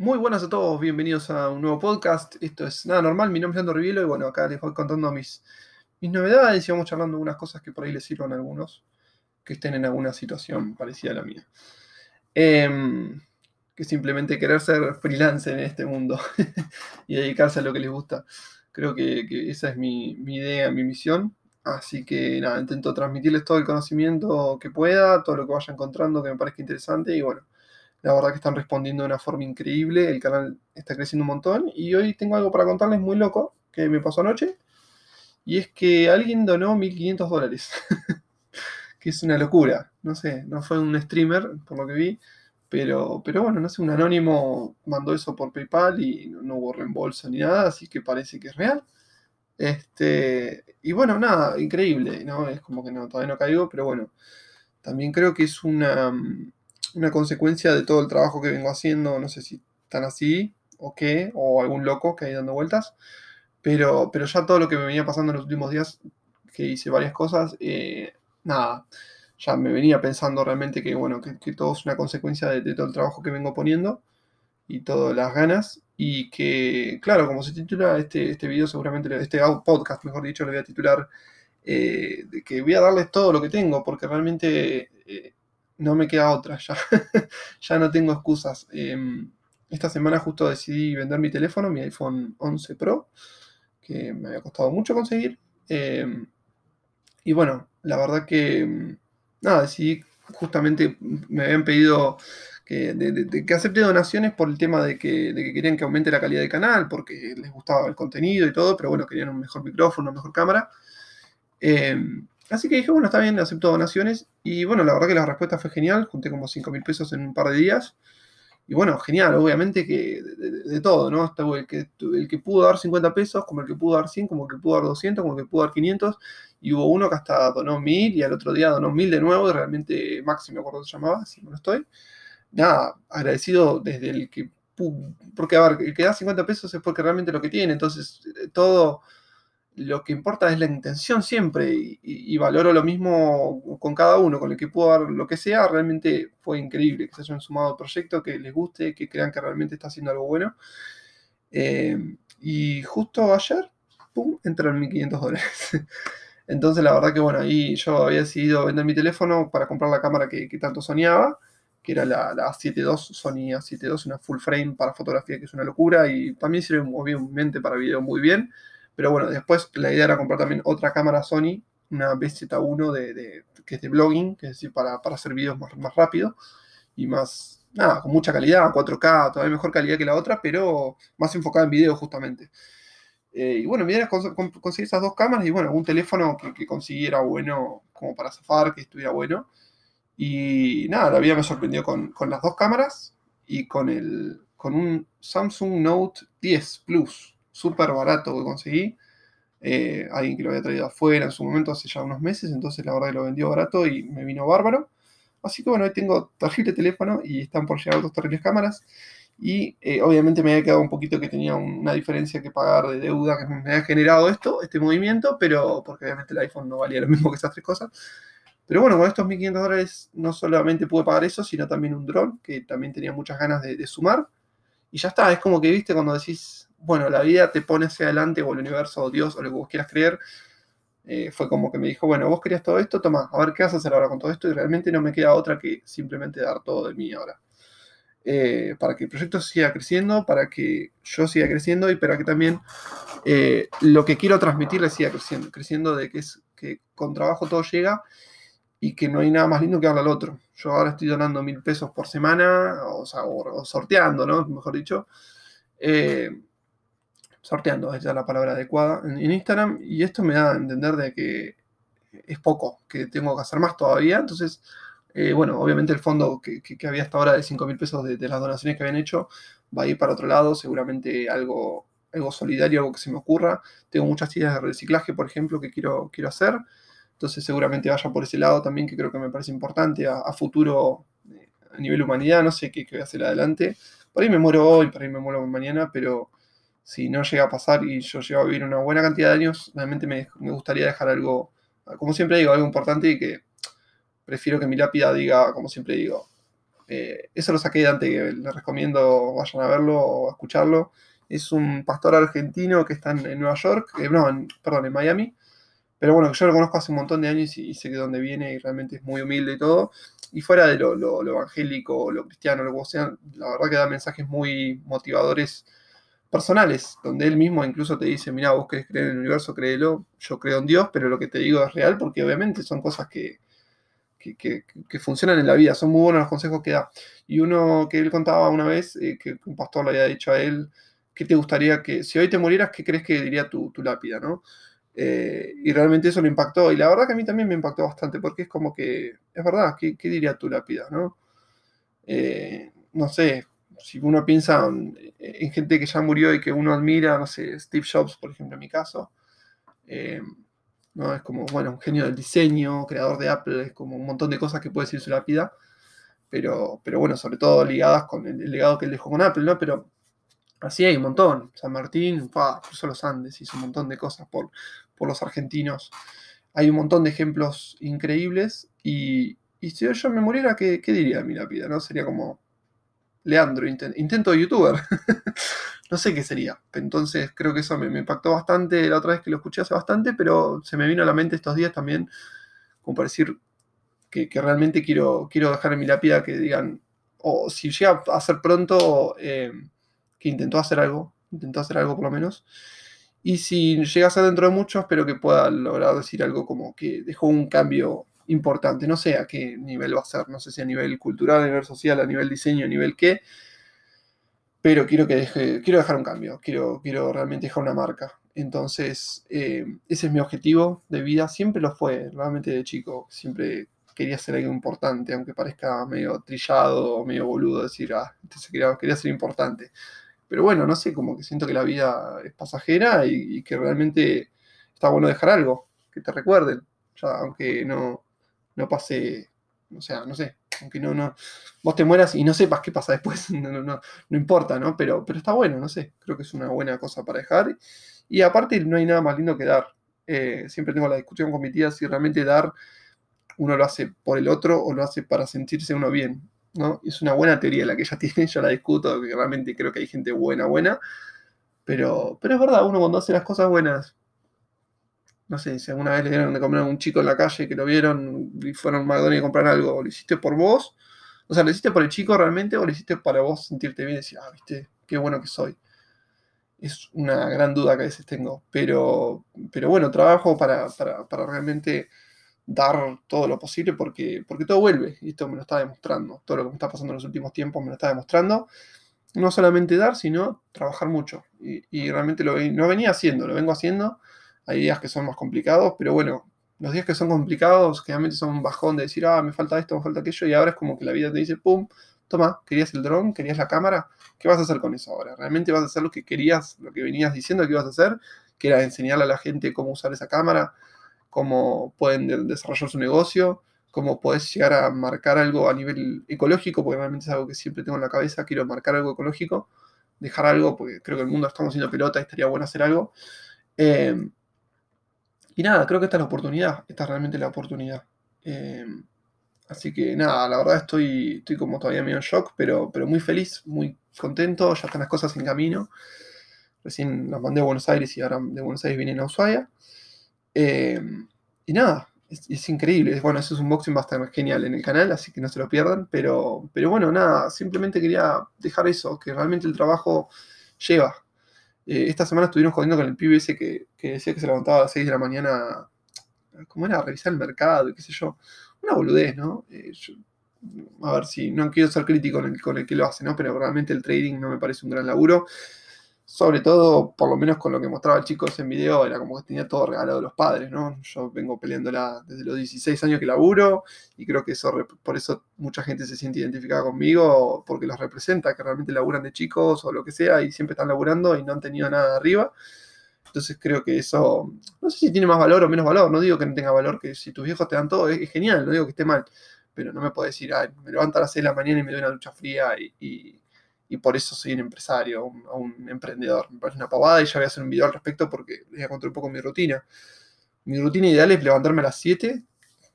Muy buenas a todos, bienvenidos a un nuevo podcast. Esto es Nada Normal, mi nombre es Andor Rivilo y bueno, acá les voy contando mis, mis novedades y vamos charlando algunas cosas que por ahí les sirvan a algunos que estén en alguna situación parecida a la mía. Em, que simplemente querer ser freelance en este mundo y dedicarse a lo que les gusta. Creo que, que esa es mi, mi, idea, mi misión. Así que nada, intento transmitirles todo el conocimiento que pueda, todo lo que vaya encontrando que me parezca interesante y bueno la verdad que están respondiendo de una forma increíble, el canal está creciendo un montón y hoy tengo algo para contarles muy loco que me pasó anoche y es que alguien donó 1500 dólares, que es una locura, no sé, no fue un streamer por lo que vi, pero, pero bueno, no sé, un anónimo mandó eso por PayPal y no, hubo reembolso ni nada, así que parece que es real. Este, y bueno, nada, increíble, ¿no? Es como que no, todavía no caigo, pero bueno, también creo que es una una consecuencia de todo el trabajo que vengo haciendo, no sé si tan así o qué, o algún loco que hay dando vueltas, pero, pero ya todo lo que me venía pasando en los últimos días, que hice varias cosas, eh, nada, ya me venía pensando realmente que, bueno, que, todo es una consecuencia de, todo el trabajo que vengo poniendo y todas las ganas, y que, claro, como se titula este, este video, seguramente, este podcast, mejor dicho, le voy a titular, eh, de que voy a darles todo lo que tengo, porque realmente... Eh, no me queda otra, ya, ya no tengo excusas. Em, esta semana justo decidí vender mi teléfono, mi iPhone 11 Pro, que me había costado mucho conseguir. Em, y bueno, la verdad que, em, nada, decidí, justamente me habían pedido que, acepte donaciones por el tema de que, de que, querían que aumente la calidad del canal, porque les gustaba el contenido y todo, pero bueno, querían un mejor micrófono, una mejor cámara. Así que dije, bueno, está bien, acepto donaciones. Y bueno, la verdad que la respuesta fue genial. Junté como 5 mil pesos en un par de días. Y bueno, genial, obviamente que de, todo, ¿no? Hasta el que, el que pudo dar 50 pesos, como el que pudo dar 100, como el que pudo dar 200, como el que pudo dar 500. Y hubo uno que hasta donó 1000 y al otro día donó 1000 de nuevo. Y realmente Maxi, me acuerdo se llamaba, si no estoy. Nada, agradecido desde el que... Porque, a ver, el que da 50 pesos es porque realmente lo que tiene. Entonces, todo lo que importa es la intención siempre y, valoro lo mismo con cada uno, con el que puedo dar lo que sea, realmente fue increíble que se hayan sumado al proyecto, que les guste, que crean que realmente está haciendo algo bueno. Eh, y justo ayer, ¡pum!, entraron 1.500 dólares. Entonces la verdad que bueno, ahí yo había decidido vender mi teléfono para comprar la cámara que, tanto soñaba, que era la, la A72, Sony A72, una full frame para fotografía que es una locura y también sirve obviamente para video muy bien pero bueno, después la idea era comprar también otra cámara Sony, una BZ1 de, que es de blogging, que es decir, para, hacer videos más, más rápido y más, nada, con mucha calidad, 4K, todavía mejor calidad que la otra, pero más enfocada en video justamente. Eh, y bueno, mi idea era conseguir esas dos cámaras y bueno, un teléfono que, consiguiera bueno como para zafar, que estuviera bueno. Y nada, la vida me sorprendió con, con las dos cámaras y con, el, con un Samsung Note 10 Plus súper barato que conseguí. Eh, alguien que lo había traído afuera en su momento hace ya unos meses, entonces la verdad que lo vendió barato y me vino bárbaro. Así que bueno, hoy tengo terrible teléfono y están por llegar dos terribles cámaras. Y eh, obviamente me había quedado un poquito que tenía una diferencia que pagar de deuda que me había generado esto, este movimiento, pero porque obviamente el iPhone no valía lo mismo que esas tres cosas. Pero bueno, con estos 1.500 dólares no solamente pude pagar eso, sino también un dron que también tenía muchas ganas de, de sumar. Y ya está, es como que, viste, cuando decís, bueno, la vida te pone hacia adelante, o el universo, o Dios, o lo que vos quieras creer, eh, fue como que me dijo, bueno, vos querías todo esto, toma, a ver qué vas a hacer ahora con todo esto, y realmente no me queda otra que simplemente dar todo de mí ahora. Eh, para que el proyecto siga creciendo, para que yo siga creciendo y para que también eh, lo que quiero transmitirle siga creciendo, creciendo de que es que con trabajo todo llega y que no hay nada más lindo que darle al otro. Yo ahora estoy donando mil pesos por semana, o, sea, o sorteando, ¿no? Mejor dicho sorteando, es ya la palabra adecuada, en, Instagram, y esto me da a entender de que es poco, que tengo que hacer más todavía, entonces, eh, bueno, obviamente el fondo que, había hasta ahora de 5 mil pesos de, las donaciones que habían hecho va a ir para otro lado, seguramente algo, algo solidario, algo que se me ocurra, tengo muchas ideas de reciclaje, por ejemplo, que quiero, quiero hacer, entonces seguramente vaya por ese lado también, que creo que me parece importante a, futuro, eh, a nivel humanidad, no sé qué, qué voy a hacer adelante, por ahí me muero hoy, por ahí me muero mañana, pero si no llega a pasar y yo llego a vivir una buena cantidad de años, realmente me, gustaría dejar algo, como siempre digo, algo importante y que prefiero que mi lápida diga, como siempre digo, Eh, eso lo saqué de Dante Gebel, les recomiendo vayan a verlo o a escucharlo. Es un pastor argentino que está en, Nueva York, eh, no, perdón, en Miami, pero bueno, yo lo conozco hace un montón de años y, sé de dónde viene y realmente es muy humilde y todo. Y fuera de lo, lo, lo evangélico, lo cristiano, lo que sea, la verdad que da mensajes muy motivadores personales, donde él mismo incluso te dice, mira, vos querés creer en el universo, créelo, yo creo en Dios, pero lo que te digo es real porque obviamente son cosas que, que, funcionan en la vida, son muy buenos los consejos que da. Y uno que él contaba una vez, eh, que un pastor le había dicho a él, ¿qué te gustaría que, si hoy te murieras, qué crees que diría tu, lápida, no? Eh, y realmente eso lo impactó, y la verdad que a mí también me impactó bastante, porque es como que, es verdad, ¿qué, diría tu lápida, no? Eh, no sé, si uno piensa en, gente que ya murió y que uno admira, no sé, Steve Jobs, por ejemplo, en mi caso, eh, ¿no? es como, bueno, un genio del diseño, creador de Apple, es como un montón de cosas que puede decir su lápida, pero, pero bueno, sobre todo ligadas con el, legado que él dejó con Apple, ¿no? Pero así hay un montón. San Martín, cruzó los Andes, hizo un montón de cosas por, por los argentinos. Hay un montón de ejemplos increíbles y, y si yo me muriera, ¿qué, ¿qué, diría mi lápida? ¿no? Sería como, Leandro, intento de youtuber. no sé qué sería. Entonces creo que eso me, impactó bastante la otra vez que lo escuché hace bastante, pero se me vino a la mente estos días también, como para decir que, realmente quiero, quiero dejar en mi lápida que digan, o si llega a ser pronto, eh, que intentó hacer algo, intentó hacer algo por lo menos. Y si llega a ser dentro de mucho, espero que pueda lograr decir algo como que dejó un cambio importante. No sé a qué nivel va a ser, no sé si a nivel cultural, a nivel social, a nivel diseño, a nivel qué, pero quiero, que deje, quiero dejar un cambio, quiero, quiero realmente dejar una marca. Entonces, eh, ese es mi objetivo de vida, siempre lo fue, realmente de chico, siempre quería ser algo importante, aunque parezca medio trillado o medio boludo decir, ah, entonces quería, quería ser importante. Pero bueno, no sé, como que siento que la vida es pasajera y, y que realmente está bueno dejar algo, que te recuerden, ya, aunque no, no pase, o sea, no sé, aunque no, no, vos te mueras y no sepas qué pasa después, no, no, no, importa, ¿no? Pero, pero está bueno, no sé, creo que es una buena cosa para dejar. Y aparte no hay nada más lindo que dar. Eh, siempre tengo la discusión con mi tía si realmente dar uno lo hace por el otro o lo hace para sentirse uno bien. ¿no? Es una buena teoría la que ella tiene, yo la discuto, que realmente creo que hay gente buena, buena. Pero, pero es verdad, uno cuando hace las cosas buenas no sé, si alguna vez le dieron de comer a un chico en la calle que lo vieron y fueron a McDonald's a comprar algo, ¿lo hiciste por vos? O sea, ¿lo hiciste por el chico realmente o lo hiciste para vos sentirte bien y decir, ah, viste, qué bueno que soy? Es una gran duda que a veces tengo, pero, pero bueno, trabajo para, realmente dar todo lo posible porque, porque todo vuelve y esto me lo está demostrando. Todo lo que me está pasando en los últimos tiempos me lo está demostrando. No solamente dar, sino trabajar mucho. Y, realmente lo, lo venía haciendo, lo vengo haciendo hay días que son más complicados, pero bueno, los días que son complicados generalmente son un bajón de decir, ah, me falta esto, me falta aquello, y ahora es como que la vida te dice, pum, toma, querías el dron, querías la cámara, ¿qué vas a hacer con eso ahora? ¿Realmente vas a hacer lo que querías, lo que venías diciendo que ibas a hacer? Que era enseñarle a la gente cómo usar esa cámara, cómo pueden desarrollar su negocio, cómo puedes llegar a marcar algo a nivel ecológico, porque realmente es algo que siempre tengo en la cabeza, quiero marcar algo ecológico, dejar algo, porque creo que el mundo estamos haciendo pelota y estaría bueno hacer algo. Eh, y nada, creo que esta es la oportunidad, esta es realmente la oportunidad. Eh, así que nada, la verdad estoy, estoy como todavía medio en shock, pero, pero muy feliz, muy contento, ya están las cosas en camino. Recién las mandé a Buenos Aires y ahora de Buenos Aires vienen a Ushuaia. Eh, y nada, es, increíble. Bueno, eso es un unboxing bastante genial en el canal, así que no se lo pierdan. Pero, pero bueno, nada, simplemente quería dejar eso, que realmente el trabajo lleva. Eh, esta semana estuvieron jodiendo con el pibe ese que, decía que se levantaba a las 6 de la mañana, ¿cómo era? A revisar el mercado y qué sé yo. Una boludez, ¿no? Eh, a ver si, no quiero ser crítico con el, con el que lo hace, ¿no? Pero realmente el trading no me parece un gran laburo sobre todo, por lo menos con lo que mostraba el chico ese video, era como que tenía todo regalado de los padres, ¿no? Yo vengo peleándola desde los 16 años que laburo y creo que eso, por eso mucha gente se siente identificada conmigo, porque los representa, que realmente laburan de chicos o lo que sea y siempre están laburando y no han tenido nada arriba. Entonces creo que eso, no sé si tiene más valor o menos valor, no digo que no tenga valor, que si tus viejos te dan todo, es, genial, no digo que esté mal, pero no me puedes decir, ay, me levanto a las 6 de la mañana y me doy una ducha fría y por eso soy un empresario o un, emprendedor. Me parece una pavada y ya voy a hacer un video al respecto porque les voy a contar un poco mi rutina. Mi rutina ideal es levantarme a las 7,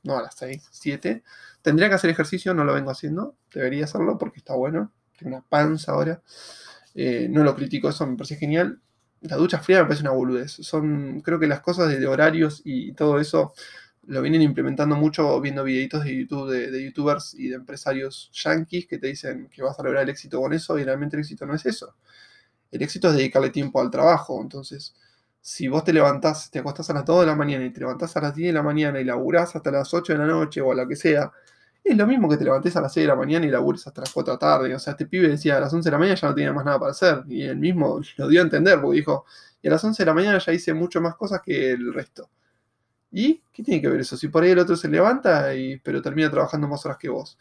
no a las 6, 7. Tendría que hacer ejercicio, no lo vengo haciendo. Debería hacerlo porque está bueno. Tengo una panza ahora. Eh, no lo critico, eso me parece genial. La ducha fría me parece una boludez. Son, creo que las cosas de, horarios y todo eso lo vienen implementando mucho viendo videitos de YouTube de, youtubers y de empresarios yankees que te dicen que vas a lograr el éxito con eso y realmente el éxito no es eso. El éxito es dedicarle tiempo al trabajo. Entonces, si vos te levantás, te acostás a las 2 de la mañana y te levantás a las 10 de la mañana y laburás hasta las 8 de la noche o a lo que sea, es lo mismo que te levantes a las 6 de la mañana y labures hasta las 4 de la tarde. O sea, este pibe decía a las 11 de la mañana ya no tenía más nada para hacer. Y él mismo lo dio a entender, porque dijo, y a las 11 de la mañana ya hice mucho más cosas que el resto. ¿Y qué tiene que ver eso? Si por ahí el otro se levanta, y, pero termina trabajando más horas que vos.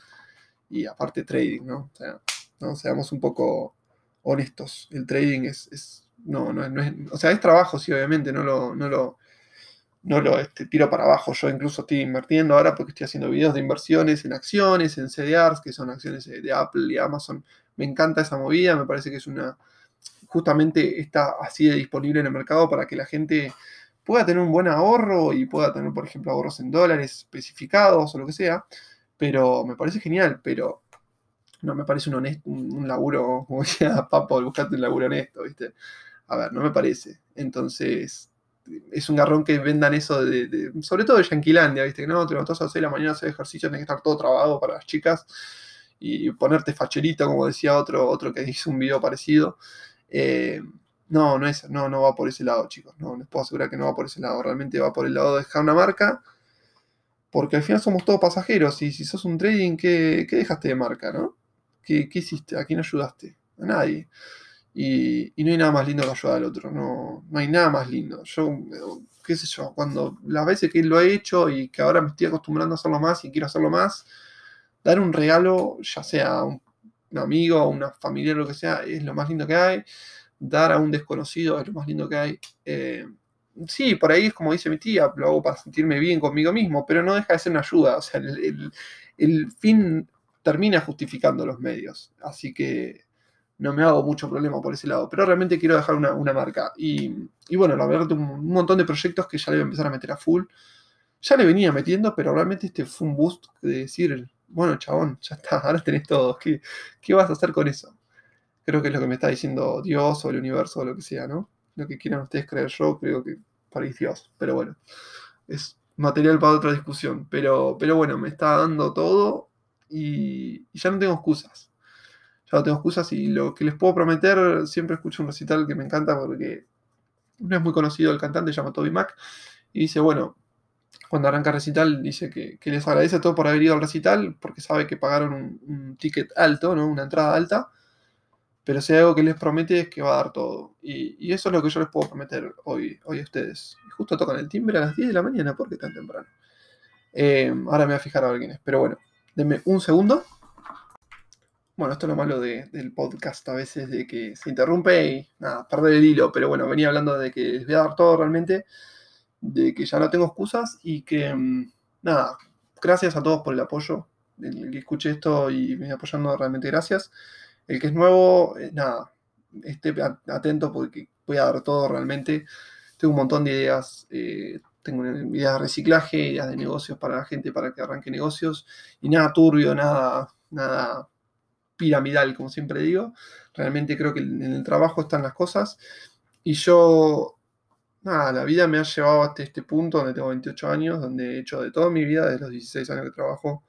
Y aparte trading, ¿no? O sea, ¿no? seamos un poco honestos. El trading es, no, no, no, es, o sea, es trabajo, sí, obviamente, no lo, no lo, no lo este, tiro para abajo. Yo incluso estoy invirtiendo ahora porque estoy haciendo videos de inversiones en acciones, en CDRs, que son acciones de Apple y Amazon. Me encanta esa movida, me parece que es una, justamente está así de disponible en el mercado para que la gente pueda tener un buen ahorro y pueda tener, por ejemplo, ahorros en dólares especificados o lo que sea. Pero me parece genial, pero no me parece un, laburo, como decía Papo, buscarte un laburo honesto, ¿viste? A ver, no me parece. Entonces, es un garrón que vendan eso de, sobre todo de Yanquilandia, ¿viste? Que no, te levantás a las 6 de la mañana hacer ejercicio, tienes que estar todo trabado para las chicas y ponerte facherito, como decía otro, otro que hizo un video parecido. Eh, no, no es, no, no va por ese lado, chicos. No, les puedo asegurar que no va por ese lado. Realmente va por el lado de dejar una marca. Porque al final somos todos pasajeros. Y si sos un trading, ¿qué, dejaste de marca, no? ¿Qué, ¿Qué, hiciste? ¿A quién ayudaste? A nadie. Y, no hay nada más lindo que ayudar al otro, no, no hay nada más lindo. Yo, qué sé yo, cuando las veces que lo he hecho y que ahora me estoy acostumbrando a hacerlo más y quiero hacerlo más, dar un regalo, ya sea a un, amigo, a una familia, lo que sea, es lo más lindo que hay. Dar a un desconocido es lo más lindo que hay. Eh, sí, por ahí es como dice mi tía, lo hago para sentirme bien conmigo mismo, pero no deja de ser una ayuda. O sea, el, fin termina justificando los medios. Así que no me hago mucho problema por ese lado, pero realmente quiero dejar una, marca. Y, bueno, la verdad, un, un montón de proyectos que ya le voy a empezar a meter a full. Ya le venía metiendo, pero realmente este fue un boost de decir, bueno, chabón, ya está, ahora tenés todo. ¿Qué, ¿Qué vas a hacer con eso? Creo que es lo que me está diciendo Dios o el universo o lo que sea, ¿no? Lo que quieran ustedes creer yo, creo que para Dios. Pero bueno, es material para otra discusión. Pero, pero bueno, me está dando todo y ya no tengo excusas ya no tengo excusas y lo que les puedo prometer, siempre escucho un recital que me encanta porque no es muy conocido el cantante, se llama Toby Mac, y dice, bueno, cuando arranca el recital, dice que, les agradece a todos por haber ido al recital, porque sabe que pagaron un, ticket alto, ¿no? una entrada alta, pero si hay algo que les promete es que va a dar todo. Y, eso es lo que yo les puedo prometer hoy, hoy a ustedes. Justo tocan el timbre a las 10 de la mañana, ¿por qué tan temprano? Eh, ahora me voy a fijar a ver quién es, pero bueno, denme un segundo. Bueno, esto es lo malo del podcast a veces, de que se interrumpe y nada, perder el hilo. Pero bueno, venía hablando de que les voy a dar todo realmente, de que ya no tengo excusas y que mm, nada, gracias a todos por el apoyo. El que escuche esto y me apoyando, realmente gracias. El que es nuevo, eh, nada, esté atento porque voy a dar todo realmente. Tengo un montón de ideas. Eh, tengo ideas de reciclaje, ideas de negocios para la gente para que arranque negocios. Y nada turbio, nada, nada piramidal, como siempre digo. Realmente creo que en el trabajo están las cosas. Y yo, nada, la vida me ha llevado hasta este punto donde tengo 28 años, donde he hecho de toda mi vida, desde los 16 años que trabajo.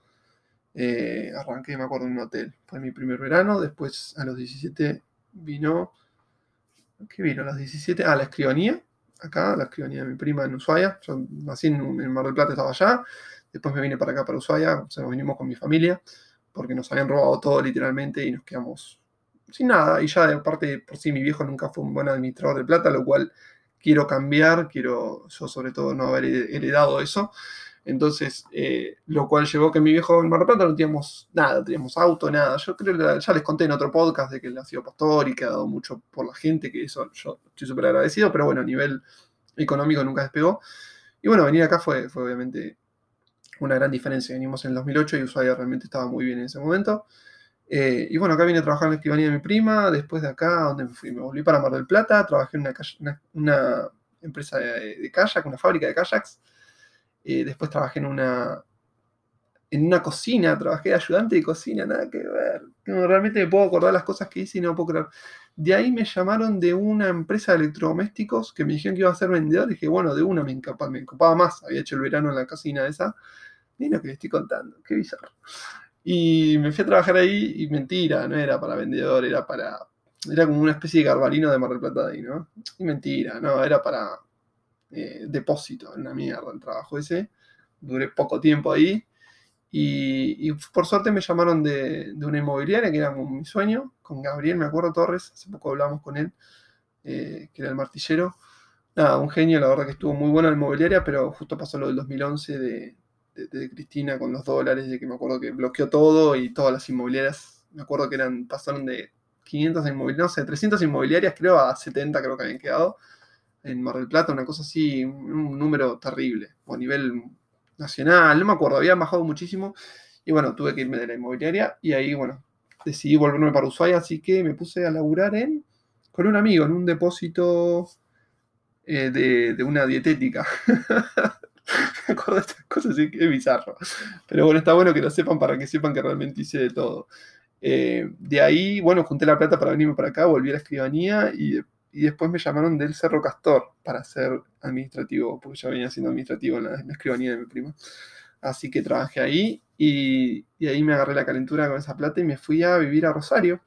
Eh, arranqué, me acuerdo, en un hotel. Fue mi primer verano. Después, a los 17, vino. ¿Qué vino? A los 17, ah, la escribanía. Acá, la escribanía de mi prima en Ushuaia. Yo nací en, en Mar del Plata, estaba allá. Después me vine para acá, para Ushuaia. O sea, nos vinimos con mi familia porque nos habían robado todo literalmente y nos quedamos sin nada. Y ya de parte por sí mi viejo nunca fue un buen administrador de plata, lo cual quiero cambiar, quiero yo sobre todo no haber heredado eso. Entonces, eh, lo cual llevó que mi viejo en Mar del Plata no teníamos nada, teníamos auto, nada. Yo creo que ya les conté en otro podcast de que él ha sido pastor y que ha dado mucho por la gente, que eso yo estoy súper agradecido, pero bueno, a nivel económico nunca despegó. Y bueno, venir acá fue, obviamente una gran diferencia. Venimos en el 2008 y Ushuaia realmente estaba muy bien en ese momento. Eh, y bueno, acá vine a trabajar en la escribanía de mi prima. Después de acá, donde me fui? Me volví para Mar del Plata. Trabajé en una, una, empresa de, de, una fábrica de kayaks. Eh, después trabajé en una, en una cocina, trabajé de ayudante de cocina, nada que ver. realmente me puedo acordar las cosas que hice y no puedo creer. De ahí me llamaron de una empresa de electrodomésticos que me dijeron que iba a ser vendedor. Y dije, bueno, de una me encapaba, me encapaba más. Había hecho el verano en la cocina esa. Y lo que le estoy contando, qué bizarro. Y me fui a trabajar ahí y mentira, no era para vendedor, era para. Era como una especie de garbarino de Mar del Plata ahí, ¿no? Y mentira, no, era para eh, depósito, una mierda el trabajo ese. Duré poco tiempo ahí y, por suerte me llamaron de, una inmobiliaria, que era mi sueño, con Gabriel, me acuerdo, Torres, hace poco hablamos con él, eh, que era el martillero. Nada, un genio, la verdad que estuvo muy bueno en la inmobiliaria, pero justo pasó lo del 2011 de, de, Cristina con los dólares, de que me acuerdo que bloqueó todo y todas las inmobiliarias, me acuerdo que eran pasaron de 500 inmobiliarias, no sé, 300 inmobiliarias creo a 70 creo que habían quedado en Mar del Plata, una cosa así, un, número terrible, o a nivel nacional, no me acuerdo, había bajado muchísimo. Y bueno, tuve que irme de la inmobiliaria y ahí, bueno, decidí volverme para Ushuaia, así que me puse a laburar en, con un amigo en un depósito eh, de, una dietética. me acuerdo de estas cosas, así que es bizarro. Pero bueno, está bueno que lo sepan para que sepan que realmente hice de todo. Eh, de ahí, bueno, junté la plata para venirme para acá, volví a la escribanía y y después me llamaron del Cerro Castor para ser administrativo, porque yo venía siendo administrativo en la, escribanía de mi prima. Así que trabajé ahí y, ahí me agarré la calentura con esa plata y me fui a vivir a Rosario.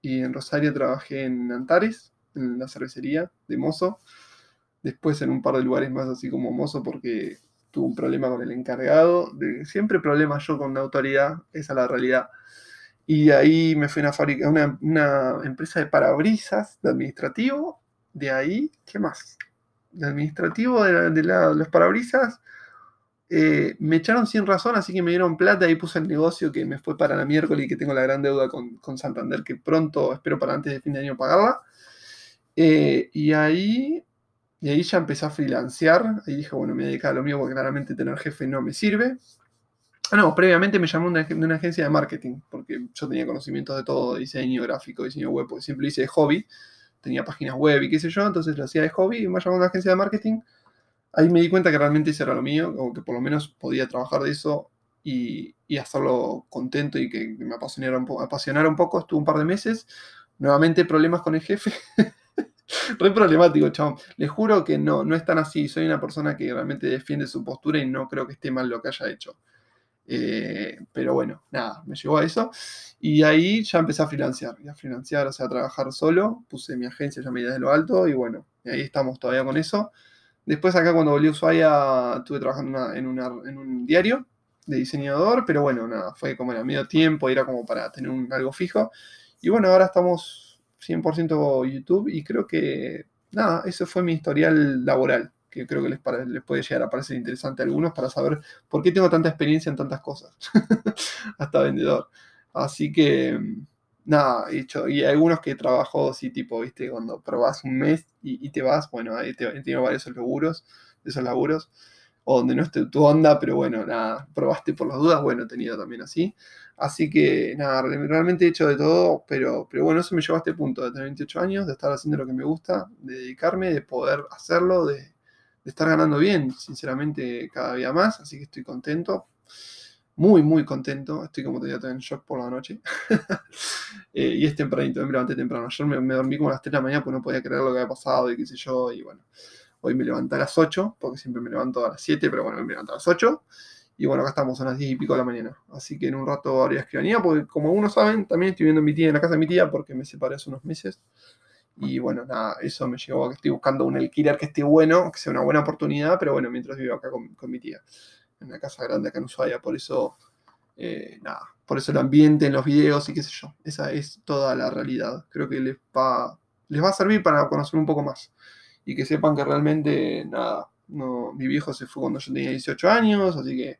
Y en Rosario trabajé en Antares, en la cervecería de mozo. Después en un par de lugares más así como mozo porque tuve un problema con el encargado. De, siempre problemas yo con la autoridad, esa es la realidad. Y ahí me fui a una fábrica, una, una empresa de parabrisas, de administrativo. De ahí, ¿qué más? De administrativo de, los parabrisas. Eh, me echaron sin razón, así que me dieron plata y puse el negocio que me fue para la miércoles y que tengo la gran deuda con, Santander, que pronto espero para antes de fin de año pagarla. Eh, y ahí y ahí ya empecé a freelancear. Ahí dije, bueno, me voy a dedicar a lo mío porque claramente tener jefe no me sirve. Ah, no, previamente me llamó de una, agencia de marketing, porque yo tenía conocimientos de todo, diseño gráfico, diseño web, porque siempre hice de hobby, tenía páginas web y qué sé yo, entonces lo hacía de hobby y me llamó una agencia de marketing. Ahí me di cuenta que realmente ese era lo mío, o que por lo menos podía trabajar de eso y, hacerlo contento y que me apasionara un, poco, apasionara un poco. Estuve un par de meses, nuevamente problemas con el jefe. Re problemático, chabón. Les juro que no, no es tan así. Soy una persona que realmente defiende su postura y no creo que esté mal lo que haya hecho. Eh, pero bueno, nada, me llegó a eso. Y ahí ya empecé a financiar, a financiar, o sea, a trabajar solo. Puse mi agencia ya medida de lo alto y bueno, ahí estamos todavía con eso. Después acá cuando volví a Ushuaia estuve trabajando en, un diario de diseñador, pero bueno, nada, fue como a medio tiempo, era como para tener un, algo fijo. Y bueno, ahora estamos 100% YouTube y creo que, nada, eso fue mi historial laboral que creo que les, les puede llegar a parecer interesante a algunos para saber por qué tengo tanta experiencia en tantas cosas, hasta vendedor. Así que, nada, hecho, y algunos que trabajo así, tipo, viste, cuando probás un mes y, te vas, bueno, ahí te, he tenido varios laburos, esos laburos, o donde no esté tu onda, pero bueno, nada, probaste por las dudas, bueno, he tenido también así. Así que, nada, realmente he hecho de todo, pero, pero bueno, eso me llevó a este punto, de tener 28 años, de estar haciendo lo que me gusta, de dedicarme, de poder hacerlo, de de estar ganando bien, sinceramente, cada día más, así que estoy contento, muy, muy contento, estoy como todavía en shock por la noche, eh, y es tempranito, me levanté temprano, ayer me, dormí como a las 3 de la mañana porque no podía creer lo que había pasado y qué sé yo, y bueno, hoy me levanté a las 8, porque siempre me levanto a las 7, pero bueno, me levanto a las 8, y bueno, acá estamos a las 10 y pico de la mañana. Así que en un rato habría escribanía, porque como algunos saben, también estoy viendo a mi tía en la casa de mi tía, porque me separé hace unos meses. Y bueno, nada, eso me llevó a que estoy buscando un alquiler que esté bueno, que sea una buena oportunidad, pero bueno, mientras vivo acá con, mi tía, en una casa grande acá en Ushuaia, por eso, eh, nada, por eso el ambiente en los videos y qué sé yo, esa es toda la realidad. Creo que les va, les va a servir para conocer un poco más y que sepan que realmente, nada, mi viejo se fue cuando yo tenía 18 años, así que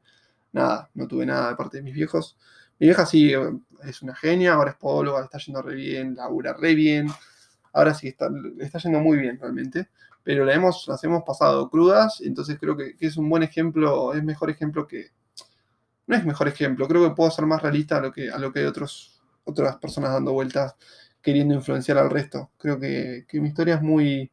nada, no tuve nada de parte de mis viejos. Mi vieja sí es una genia, ahora es podóloga, está yendo re bien, labura re bien, Ahora sí, está, está yendo muy bien realmente, pero la hemos, las hemos pasado crudas, entonces creo que, es un buen ejemplo, es mejor ejemplo que... No es mejor ejemplo, creo que puedo ser más realista a lo que, a lo que hay otros, otras personas dando vueltas queriendo influenciar al resto. Creo que, mi historia es muy,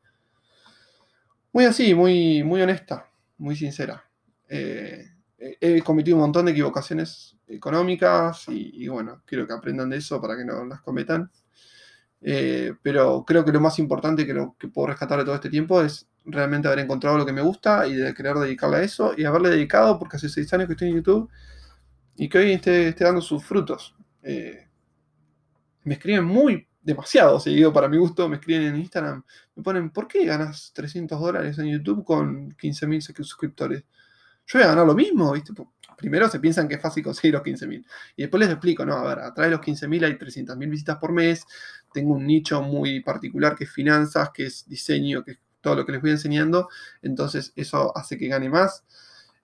muy así, muy, muy honesta, muy sincera. Eh, he cometido un montón de equivocaciones económicas y, bueno, quiero que aprendan de eso para que no las cometan. Eh, pero creo que lo más importante que, puedo rescatar de todo este tiempo es realmente haber encontrado lo que me gusta y de querer dedicarle a eso y haberle dedicado porque hace seis años que estoy en YouTube y que hoy esté, dando sus frutos. Eh, me escriben muy demasiado seguido para mi gusto, me escriben en Instagram, me ponen, ¿por qué ganas 300 dólares en YouTube con 15.000 suscriptores? Yo voy a ganar lo mismo, ¿viste? Primero se piensan que es fácil conseguir los 15.000. Y después les explico, no, a ver, atrás de los 15.000 hay 300.000 visitas por mes, tengo un nicho muy particular que es finanzas, que es diseño, que es todo lo que les voy enseñando, entonces eso hace que gane más.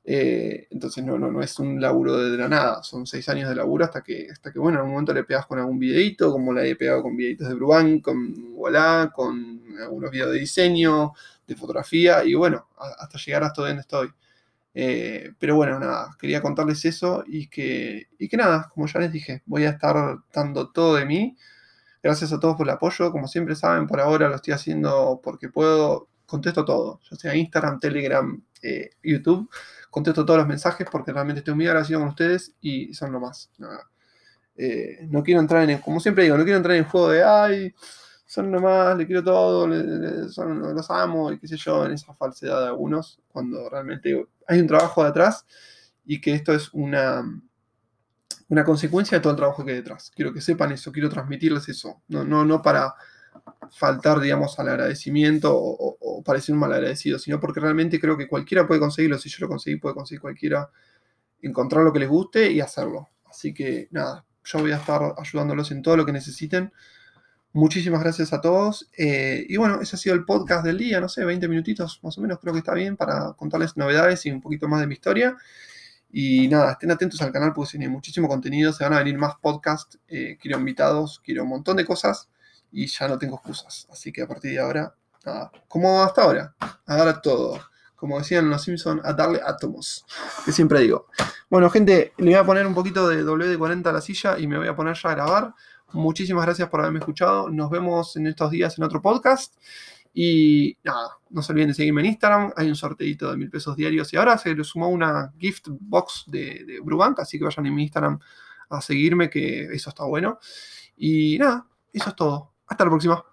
Eh, entonces no, no, no es un laburo de la nada, son seis años de laburo hasta que, hasta que bueno, en algún momento le pegas con algún videito, como la he pegado con videitos de Bruban, con Voilà, con algunos videos de diseño, de fotografía, y bueno, hasta llegar hasta donde estoy. Eh, pero bueno, nada, quería contarles eso y que, y que nada, como ya les dije, voy a estar dando todo de mí. Gracias a todos por el apoyo, como siempre saben, por ahora lo estoy haciendo porque puedo, contesto todo, ya sea Instagram, Telegram, eh, YouTube, contesto todos los mensajes porque realmente estoy muy agradecido con ustedes y son lo más. Eh, no quiero entrar en, como siempre digo, no quiero entrar en el juego de, ay, son nomás, le quiero todo, los amo y qué sé yo, en esa falsedad de algunos, cuando realmente hay un trabajo detrás y que esto es una, una consecuencia de todo el trabajo que hay detrás. Quiero que sepan eso, quiero transmitirles eso, no, no, no para faltar, digamos, al agradecimiento o, parecer un mal agradecido, sino porque realmente creo que cualquiera puede conseguirlo, si yo lo conseguí, puede conseguir cualquiera, encontrar lo que les guste y hacerlo. Así que nada, yo voy a estar ayudándolos en todo lo que necesiten. Muchísimas gracias a todos. Eh, y bueno, ese ha sido el podcast del día, no sé, 20 minutitos más o menos, creo que está bien para contarles novedades y un poquito más de mi historia. Y nada, estén atentos al canal porque tiene muchísimo contenido, se van a venir más podcasts, eh, quiero invitados, quiero un montón de cosas y ya no tengo excusas. Así que a partir de ahora, nada, como hasta ahora, a dar todo. Como decían los Simpsons, a darle átomos, que siempre digo. Bueno, gente, le voy a poner un poquito de WD-40 a la silla y me voy a poner ya a grabar. Muchísimas gracias por haberme escuchado. Nos vemos en estos días en otro podcast. Y nada, no se olviden de seguirme en Instagram. Hay un sorteito de mil pesos diarios. Y ahora se le sumó una gift box de, de Brubank. Así que vayan en mi Instagram a seguirme, que eso está bueno. Y nada, eso es todo. Hasta la próxima.